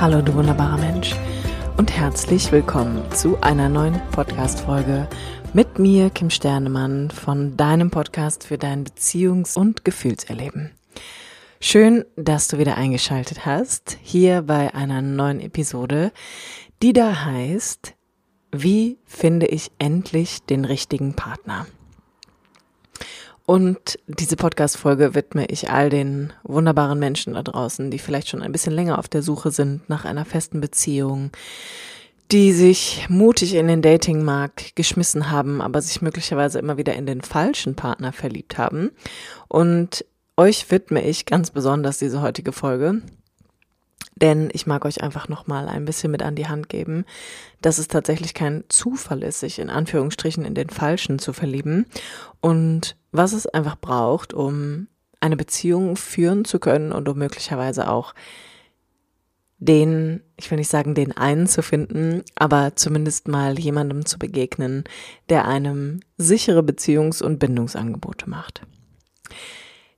Hallo du wunderbarer Mensch und herzlich willkommen zu einer neuen Podcast-Folge mit mir, Kim Sternemann, von deinem Podcast für dein Beziehungs- und Gefühlserleben. Schön, dass du wieder eingeschaltet hast, hier bei einer neuen Episode, die da heißt, wie finde ich endlich den richtigen Partner? Und diese Podcast-Folge widme ich all den wunderbaren Menschen da draußen, die vielleicht schon ein bisschen länger auf der Suche sind nach einer festen Beziehung, die sich mutig in den Datingmarkt geschmissen haben, aber sich möglicherweise immer wieder in den falschen Partner verliebt haben. Und euch widme ich ganz besonders diese heutige Folge, denn ich mag euch einfach nochmal ein bisschen mit an die Hand geben, dass es tatsächlich kein Zufall ist, sich in Anführungsstrichen in den Falschen zu verlieben und was es einfach braucht, um eine Beziehung führen zu können und um möglicherweise auch den, ich will nicht sagen, den einen zu finden, aber zumindest mal jemandem zu begegnen, der einem sichere Beziehungs- und Bindungsangebote macht.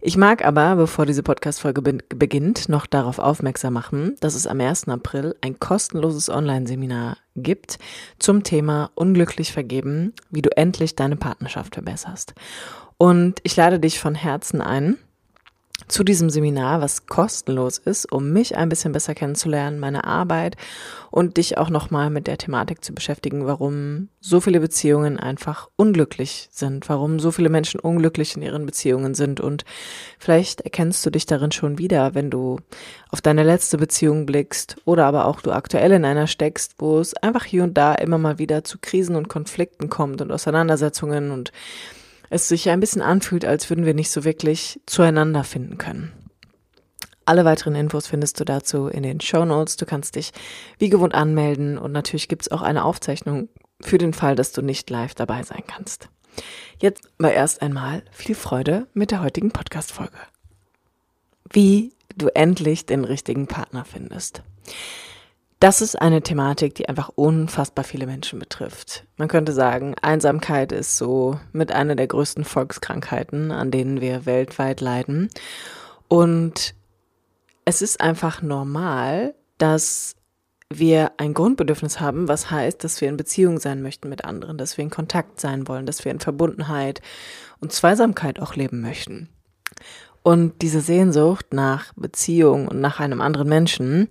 Ich mag aber, bevor diese Podcast-Folge be beginnt, noch darauf aufmerksam machen, dass es am 1. April ein kostenloses Online-Seminar gibt zum Thema Unglücklich vergeben, wie du endlich deine Partnerschaft verbesserst. Und ich lade dich von Herzen ein, zu diesem Seminar, was kostenlos ist, um mich ein bisschen besser kennenzulernen, meine Arbeit und dich auch nochmal mit der Thematik zu beschäftigen, warum so viele Beziehungen einfach unglücklich sind, warum so viele Menschen unglücklich in ihren Beziehungen sind. Und vielleicht erkennst du dich darin schon wieder, wenn du auf deine letzte Beziehung blickst oder aber auch du aktuell in einer steckst, wo es einfach hier und da immer mal wieder zu Krisen und Konflikten kommt und Auseinandersetzungen und es sich ein bisschen anfühlt, als würden wir nicht so wirklich zueinander finden können. Alle weiteren Infos findest du dazu in den Show Notes. Du kannst dich wie gewohnt anmelden und natürlich gibt es auch eine Aufzeichnung für den Fall, dass du nicht live dabei sein kannst. Jetzt aber erst einmal viel Freude mit der heutigen Podcast-Folge. Wie du endlich den richtigen Partner findest. Das ist eine Thematik, die einfach unfassbar viele Menschen betrifft. Man könnte sagen, Einsamkeit ist so mit einer der größten Volkskrankheiten, an denen wir weltweit leiden. Und es ist einfach normal, dass wir ein Grundbedürfnis haben, was heißt, dass wir in Beziehung sein möchten mit anderen, dass wir in Kontakt sein wollen, dass wir in Verbundenheit und Zweisamkeit auch leben möchten. Und diese Sehnsucht nach Beziehung und nach einem anderen Menschen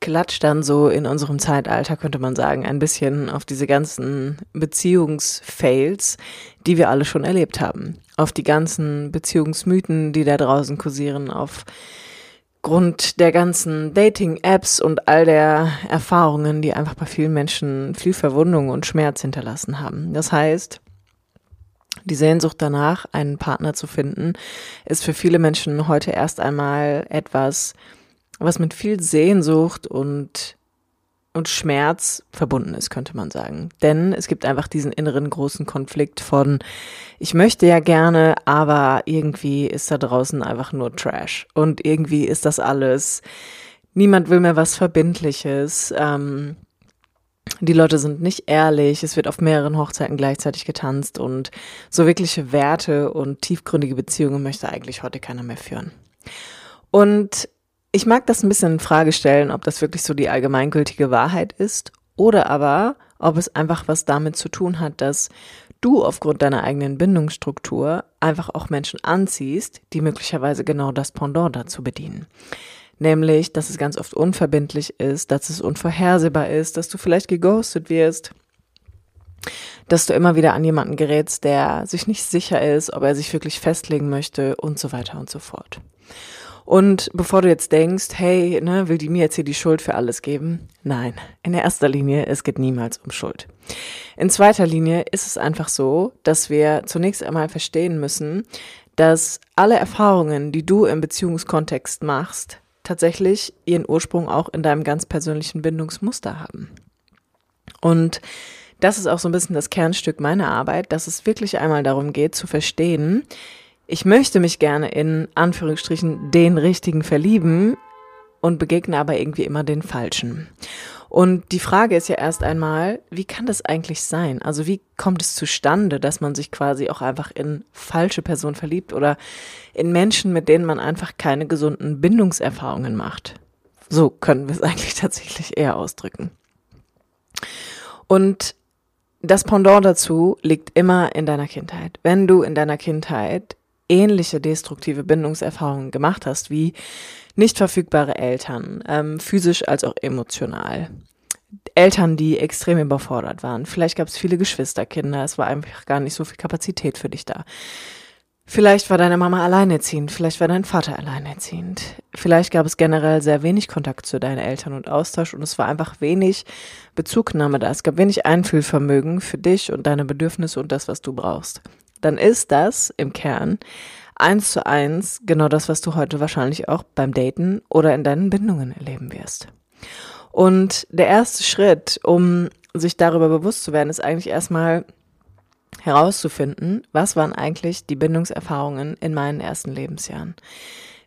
klatscht dann so in unserem Zeitalter, könnte man sagen, ein bisschen auf diese ganzen Beziehungsfails, die wir alle schon erlebt haben. Auf die ganzen Beziehungsmythen, die da draußen kursieren, auf Grund der ganzen Dating-Apps und all der Erfahrungen, die einfach bei vielen Menschen viel Verwundung und Schmerz hinterlassen haben. Das heißt, die Sehnsucht danach, einen Partner zu finden, ist für viele Menschen heute erst einmal etwas, was mit viel Sehnsucht und und Schmerz verbunden ist, könnte man sagen. Denn es gibt einfach diesen inneren großen Konflikt von, ich möchte ja gerne, aber irgendwie ist da draußen einfach nur Trash. Und irgendwie ist das alles, niemand will mehr was Verbindliches. Ähm, die Leute sind nicht ehrlich, es wird auf mehreren Hochzeiten gleichzeitig getanzt und so wirkliche Werte und tiefgründige Beziehungen möchte eigentlich heute keiner mehr führen. Und ich mag das ein bisschen in Frage stellen, ob das wirklich so die allgemeingültige Wahrheit ist oder aber, ob es einfach was damit zu tun hat, dass du aufgrund deiner eigenen Bindungsstruktur einfach auch Menschen anziehst, die möglicherweise genau das Pendant dazu bedienen. Nämlich, dass es ganz oft unverbindlich ist, dass es unvorhersehbar ist, dass du vielleicht geghostet wirst, dass du immer wieder an jemanden gerätst, der sich nicht sicher ist, ob er sich wirklich festlegen möchte und so weiter und so fort. Und bevor du jetzt denkst, hey, ne, will die mir jetzt hier die Schuld für alles geben? Nein, in erster Linie, es geht niemals um Schuld. In zweiter Linie ist es einfach so, dass wir zunächst einmal verstehen müssen, dass alle Erfahrungen, die du im Beziehungskontext machst, tatsächlich ihren Ursprung auch in deinem ganz persönlichen Bindungsmuster haben. Und das ist auch so ein bisschen das Kernstück meiner Arbeit, dass es wirklich einmal darum geht zu verstehen, ich möchte mich gerne in Anführungsstrichen den richtigen verlieben und begegne aber irgendwie immer den falschen. Und die Frage ist ja erst einmal, wie kann das eigentlich sein? Also wie kommt es zustande, dass man sich quasi auch einfach in falsche Personen verliebt oder in Menschen, mit denen man einfach keine gesunden Bindungserfahrungen macht? So können wir es eigentlich tatsächlich eher ausdrücken. Und das Pendant dazu liegt immer in deiner Kindheit. Wenn du in deiner Kindheit ähnliche destruktive Bindungserfahrungen gemacht hast, wie nicht verfügbare Eltern, ähm, physisch als auch emotional, Eltern, die extrem überfordert waren, vielleicht gab es viele Geschwisterkinder, es war einfach gar nicht so viel Kapazität für dich da. Vielleicht war deine Mama alleinerziehend, vielleicht war dein Vater alleinerziehend. Vielleicht gab es generell sehr wenig Kontakt zu deinen Eltern und Austausch und es war einfach wenig Bezugnahme da. Es gab wenig Einfühlvermögen für dich und deine Bedürfnisse und das, was du brauchst. Dann ist das im Kern eins zu eins genau das, was du heute wahrscheinlich auch beim Daten oder in deinen Bindungen erleben wirst. Und der erste Schritt, um sich darüber bewusst zu werden, ist eigentlich erstmal herauszufinden, was waren eigentlich die Bindungserfahrungen in meinen ersten Lebensjahren.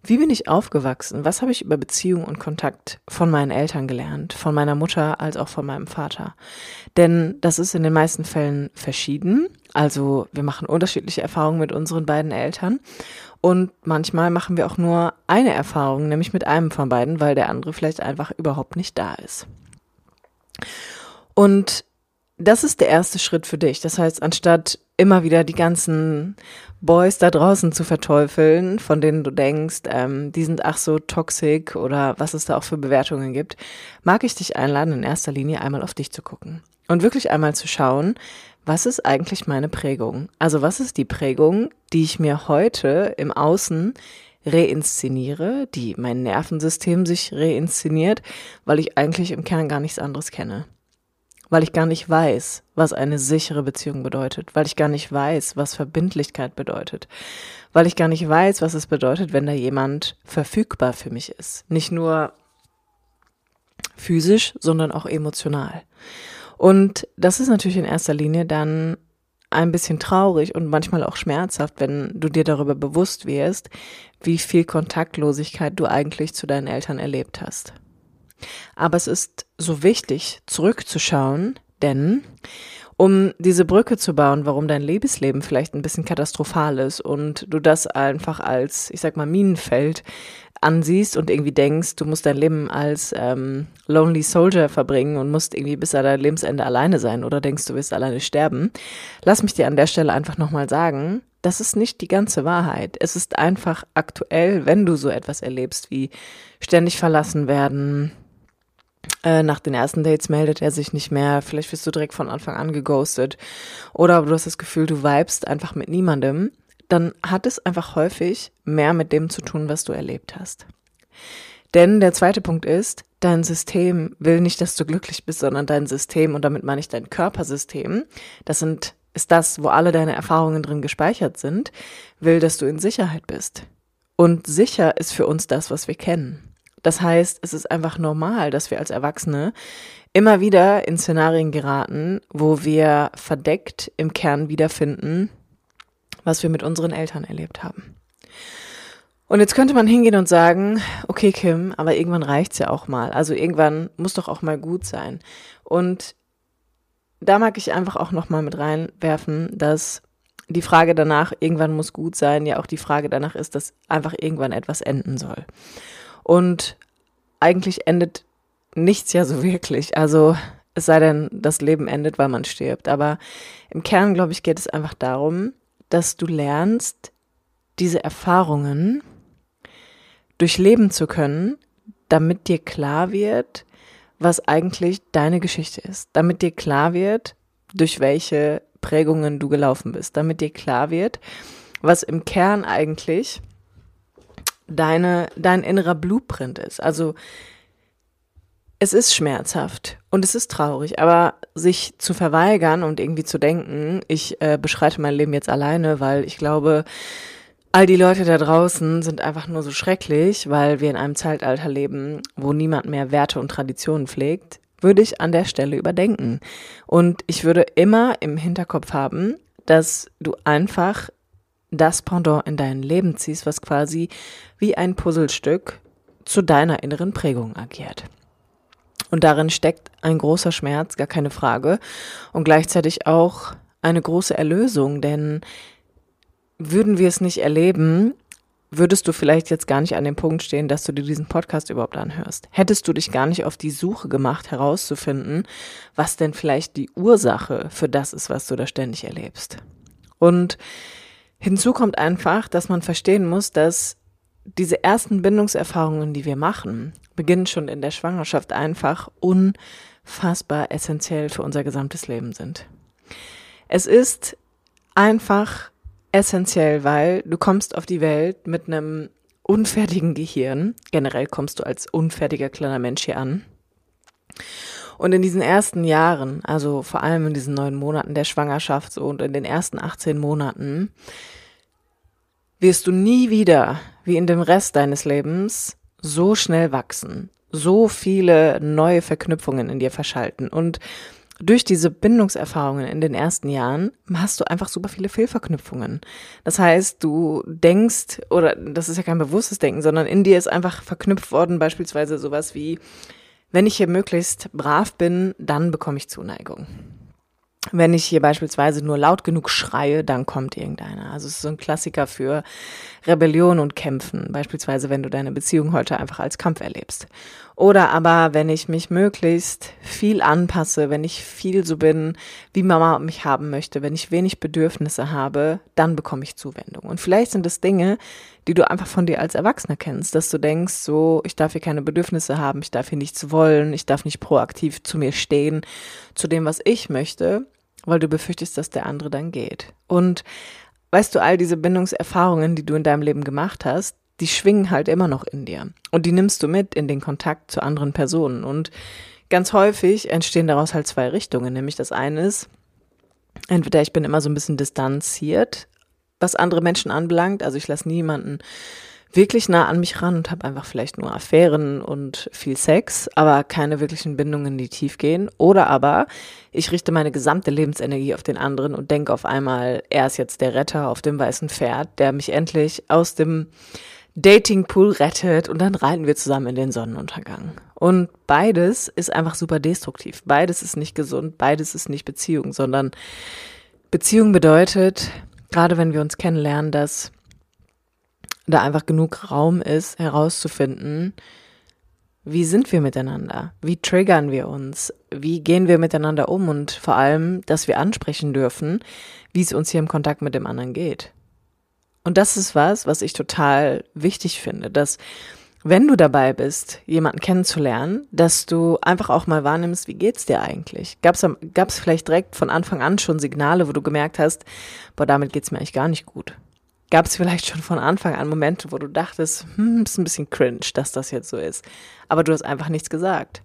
Wie bin ich aufgewachsen? Was habe ich über Beziehung und Kontakt von meinen Eltern gelernt, von meiner Mutter als auch von meinem Vater? Denn das ist in den meisten Fällen verschieden. Also wir machen unterschiedliche Erfahrungen mit unseren beiden Eltern. Und manchmal machen wir auch nur eine Erfahrung, nämlich mit einem von beiden, weil der andere vielleicht einfach überhaupt nicht da ist. Und das ist der erste Schritt für dich. Das heißt, anstatt immer wieder die ganzen Boys da draußen zu verteufeln, von denen du denkst, ähm, die sind ach so toxisch oder was es da auch für Bewertungen gibt, mag ich dich einladen, in erster Linie einmal auf dich zu gucken und wirklich einmal zu schauen, was ist eigentlich meine Prägung? Also was ist die Prägung, die ich mir heute im Außen reinszeniere, die mein Nervensystem sich reinszeniert, weil ich eigentlich im Kern gar nichts anderes kenne weil ich gar nicht weiß, was eine sichere Beziehung bedeutet, weil ich gar nicht weiß, was Verbindlichkeit bedeutet, weil ich gar nicht weiß, was es bedeutet, wenn da jemand verfügbar für mich ist. Nicht nur physisch, sondern auch emotional. Und das ist natürlich in erster Linie dann ein bisschen traurig und manchmal auch schmerzhaft, wenn du dir darüber bewusst wirst, wie viel Kontaktlosigkeit du eigentlich zu deinen Eltern erlebt hast. Aber es ist so wichtig, zurückzuschauen, denn um diese Brücke zu bauen, warum dein Lebensleben vielleicht ein bisschen katastrophal ist und du das einfach als, ich sag mal, Minenfeld ansiehst und irgendwie denkst, du musst dein Leben als ähm, Lonely Soldier verbringen und musst irgendwie bis an dein Lebensende alleine sein oder denkst, du wirst alleine sterben, lass mich dir an der Stelle einfach nochmal sagen, das ist nicht die ganze Wahrheit. Es ist einfach aktuell, wenn du so etwas erlebst wie ständig verlassen werden, äh, nach den ersten Dates meldet er sich nicht mehr. Vielleicht wirst du direkt von Anfang an geghostet. Oder du hast das Gefühl, du vibest einfach mit niemandem. Dann hat es einfach häufig mehr mit dem zu tun, was du erlebt hast. Denn der zweite Punkt ist, dein System will nicht, dass du glücklich bist, sondern dein System, und damit meine ich dein Körpersystem, das sind, ist das, wo alle deine Erfahrungen drin gespeichert sind, will, dass du in Sicherheit bist. Und sicher ist für uns das, was wir kennen. Das heißt, es ist einfach normal, dass wir als Erwachsene immer wieder in Szenarien geraten, wo wir verdeckt im Kern wiederfinden, was wir mit unseren Eltern erlebt haben. Und jetzt könnte man hingehen und sagen, okay Kim, aber irgendwann reicht's ja auch mal. Also irgendwann muss doch auch mal gut sein. Und da mag ich einfach auch noch mal mit reinwerfen, dass die Frage danach, irgendwann muss gut sein, ja auch die Frage danach ist, dass einfach irgendwann etwas enden soll. Und eigentlich endet nichts ja so wirklich. Also es sei denn, das Leben endet, weil man stirbt. Aber im Kern, glaube ich, geht es einfach darum, dass du lernst, diese Erfahrungen durchleben zu können, damit dir klar wird, was eigentlich deine Geschichte ist. Damit dir klar wird, durch welche Prägungen du gelaufen bist. Damit dir klar wird, was im Kern eigentlich deine, dein innerer Blueprint ist. Also es ist schmerzhaft und es ist traurig, aber sich zu verweigern und irgendwie zu denken, ich äh, beschreite mein Leben jetzt alleine, weil ich glaube, all die Leute da draußen sind einfach nur so schrecklich, weil wir in einem Zeitalter leben, wo niemand mehr Werte und Traditionen pflegt, würde ich an der Stelle überdenken. Und ich würde immer im Hinterkopf haben, dass du einfach das Pendant in dein Leben ziehst, was quasi wie ein Puzzlestück zu deiner inneren Prägung agiert. Und darin steckt ein großer Schmerz, gar keine Frage, und gleichzeitig auch eine große Erlösung, denn würden wir es nicht erleben, würdest du vielleicht jetzt gar nicht an dem Punkt stehen, dass du dir diesen Podcast überhaupt anhörst. Hättest du dich gar nicht auf die Suche gemacht, herauszufinden, was denn vielleicht die Ursache für das ist, was du da ständig erlebst. Und hinzu kommt einfach, dass man verstehen muss, dass diese ersten Bindungserfahrungen, die wir machen, beginnen schon in der Schwangerschaft einfach unfassbar essentiell für unser gesamtes Leben sind. Es ist einfach essentiell, weil du kommst auf die Welt mit einem unfertigen Gehirn. Generell kommst du als unfertiger kleiner Mensch hier an. Und in diesen ersten Jahren, also vor allem in diesen neun Monaten der Schwangerschaft und in den ersten 18 Monaten, wirst du nie wieder, wie in dem Rest deines Lebens, so schnell wachsen, so viele neue Verknüpfungen in dir verschalten und durch diese Bindungserfahrungen in den ersten Jahren hast du einfach super viele Fehlverknüpfungen. Das heißt, du denkst, oder das ist ja kein bewusstes Denken, sondern in dir ist einfach verknüpft worden, beispielsweise sowas wie, wenn ich hier möglichst brav bin, dann bekomme ich Zuneigung. Wenn ich hier beispielsweise nur laut genug schreie, dann kommt irgendeiner. Also es ist so ein Klassiker für Rebellion und Kämpfen. Beispielsweise, wenn du deine Beziehung heute einfach als Kampf erlebst. Oder aber, wenn ich mich möglichst viel anpasse, wenn ich viel so bin, wie Mama mich haben möchte, wenn ich wenig Bedürfnisse habe, dann bekomme ich Zuwendung. Und vielleicht sind es Dinge, die du einfach von dir als Erwachsener kennst, dass du denkst, so, ich darf hier keine Bedürfnisse haben, ich darf hier nichts wollen, ich darf nicht proaktiv zu mir stehen, zu dem, was ich möchte, weil du befürchtest, dass der andere dann geht. Und weißt du, all diese Bindungserfahrungen, die du in deinem Leben gemacht hast, die schwingen halt immer noch in dir. Und die nimmst du mit in den Kontakt zu anderen Personen. Und ganz häufig entstehen daraus halt zwei Richtungen. Nämlich das eine ist, entweder ich bin immer so ein bisschen distanziert, was andere Menschen anbelangt. Also ich lasse niemanden wirklich nah an mich ran und habe einfach vielleicht nur Affären und viel Sex, aber keine wirklichen Bindungen, die tief gehen. Oder aber ich richte meine gesamte Lebensenergie auf den anderen und denke auf einmal, er ist jetzt der Retter auf dem weißen Pferd, der mich endlich aus dem Datingpool rettet und dann reiten wir zusammen in den Sonnenuntergang. Und beides ist einfach super destruktiv. Beides ist nicht gesund, beides ist nicht Beziehung, sondern Beziehung bedeutet, gerade wenn wir uns kennenlernen, dass da einfach genug Raum ist, herauszufinden, wie sind wir miteinander? Wie triggern wir uns? Wie gehen wir miteinander um? Und vor allem, dass wir ansprechen dürfen, wie es uns hier im Kontakt mit dem anderen geht. Und das ist was, was ich total wichtig finde, dass wenn du dabei bist, jemanden kennenzulernen, dass du einfach auch mal wahrnimmst, wie geht's dir eigentlich? Gab's gab's vielleicht direkt von Anfang an schon Signale, wo du gemerkt hast, boah, damit geht's mir eigentlich gar nicht gut? Gab's vielleicht schon von Anfang an Momente, wo du dachtest, hm, ist ein bisschen cringe, dass das jetzt so ist, aber du hast einfach nichts gesagt?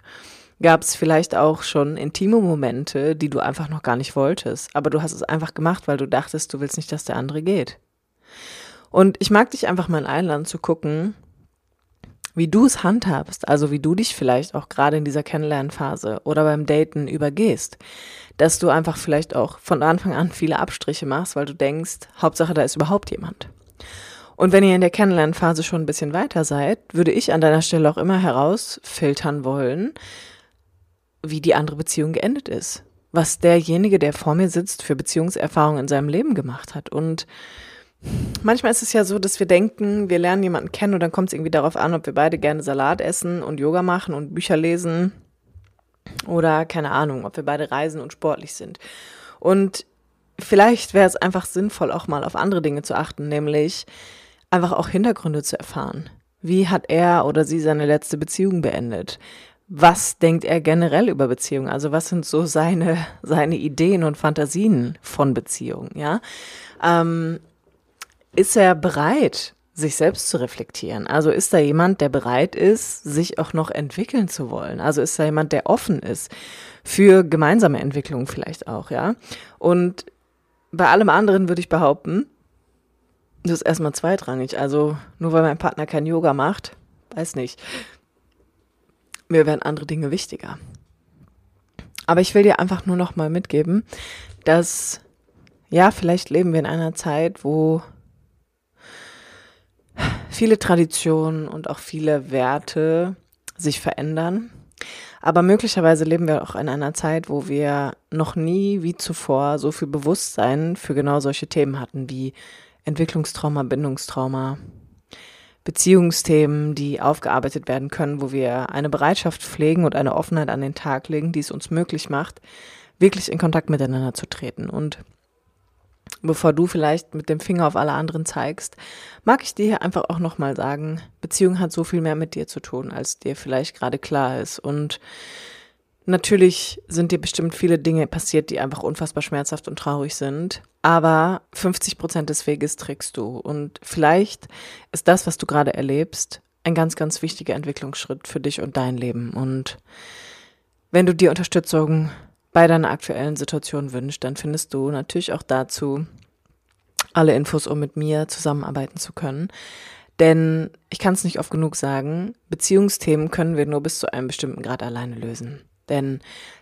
Gab's vielleicht auch schon intime Momente, die du einfach noch gar nicht wolltest, aber du hast es einfach gemacht, weil du dachtest, du willst nicht, dass der andere geht? Und ich mag dich einfach mal einladen zu gucken, wie du es handhabst, also wie du dich vielleicht auch gerade in dieser Kennenlernphase oder beim Daten übergehst, dass du einfach vielleicht auch von Anfang an viele Abstriche machst, weil du denkst, Hauptsache da ist überhaupt jemand. Und wenn ihr in der Kennenlernphase schon ein bisschen weiter seid, würde ich an deiner Stelle auch immer herausfiltern wollen, wie die andere Beziehung geendet ist. Was derjenige, der vor mir sitzt, für Beziehungserfahrungen in seinem Leben gemacht hat. Und Manchmal ist es ja so, dass wir denken, wir lernen jemanden kennen und dann kommt es irgendwie darauf an, ob wir beide gerne Salat essen und Yoga machen und Bücher lesen oder keine Ahnung, ob wir beide reisen und sportlich sind. Und vielleicht wäre es einfach sinnvoll, auch mal auf andere Dinge zu achten, nämlich einfach auch Hintergründe zu erfahren. Wie hat er oder sie seine letzte Beziehung beendet? Was denkt er generell über Beziehungen? Also was sind so seine, seine Ideen und Fantasien von Beziehungen, ja? Ähm, ist er bereit, sich selbst zu reflektieren? Also ist da jemand, der bereit ist, sich auch noch entwickeln zu wollen? Also ist da jemand, der offen ist für gemeinsame Entwicklung vielleicht auch, ja? Und bei allem anderen würde ich behaupten, das ist erstmal zweitrangig. Also nur weil mein Partner kein Yoga macht, weiß nicht. Mir werden andere Dinge wichtiger. Aber ich will dir einfach nur noch mal mitgeben, dass ja, vielleicht leben wir in einer Zeit, wo viele Traditionen und auch viele Werte sich verändern. Aber möglicherweise leben wir auch in einer Zeit, wo wir noch nie wie zuvor so viel Bewusstsein für genau solche Themen hatten wie Entwicklungstrauma, Bindungstrauma, Beziehungsthemen, die aufgearbeitet werden können, wo wir eine Bereitschaft pflegen und eine Offenheit an den Tag legen, die es uns möglich macht, wirklich in Kontakt miteinander zu treten. Und bevor du vielleicht mit dem Finger auf alle anderen zeigst, mag ich dir hier einfach auch nochmal sagen, Beziehung hat so viel mehr mit dir zu tun, als dir vielleicht gerade klar ist. Und natürlich sind dir bestimmt viele Dinge passiert, die einfach unfassbar schmerzhaft und traurig sind. Aber 50 Prozent des Weges trägst du. Und vielleicht ist das, was du gerade erlebst, ein ganz, ganz wichtiger Entwicklungsschritt für dich und dein Leben. Und wenn du dir Unterstützung bei deiner aktuellen Situation wünscht, dann findest du natürlich auch dazu alle Infos, um mit mir zusammenarbeiten zu können. Denn ich kann es nicht oft genug sagen, Beziehungsthemen können wir nur bis zu einem bestimmten Grad alleine lösen. Denn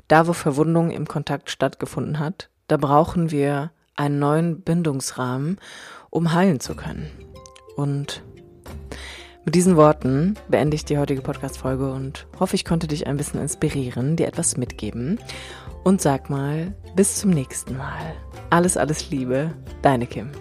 da, wo Verwundung im Kontakt stattgefunden hat, da brauchen wir einen neuen Bindungsrahmen, um heilen zu können. Und mit diesen Worten beende ich die heutige Podcast-Folge und hoffe, ich konnte dich ein bisschen inspirieren, dir etwas mitgeben. Und sag mal, bis zum nächsten Mal. Alles, alles Liebe, deine Kim.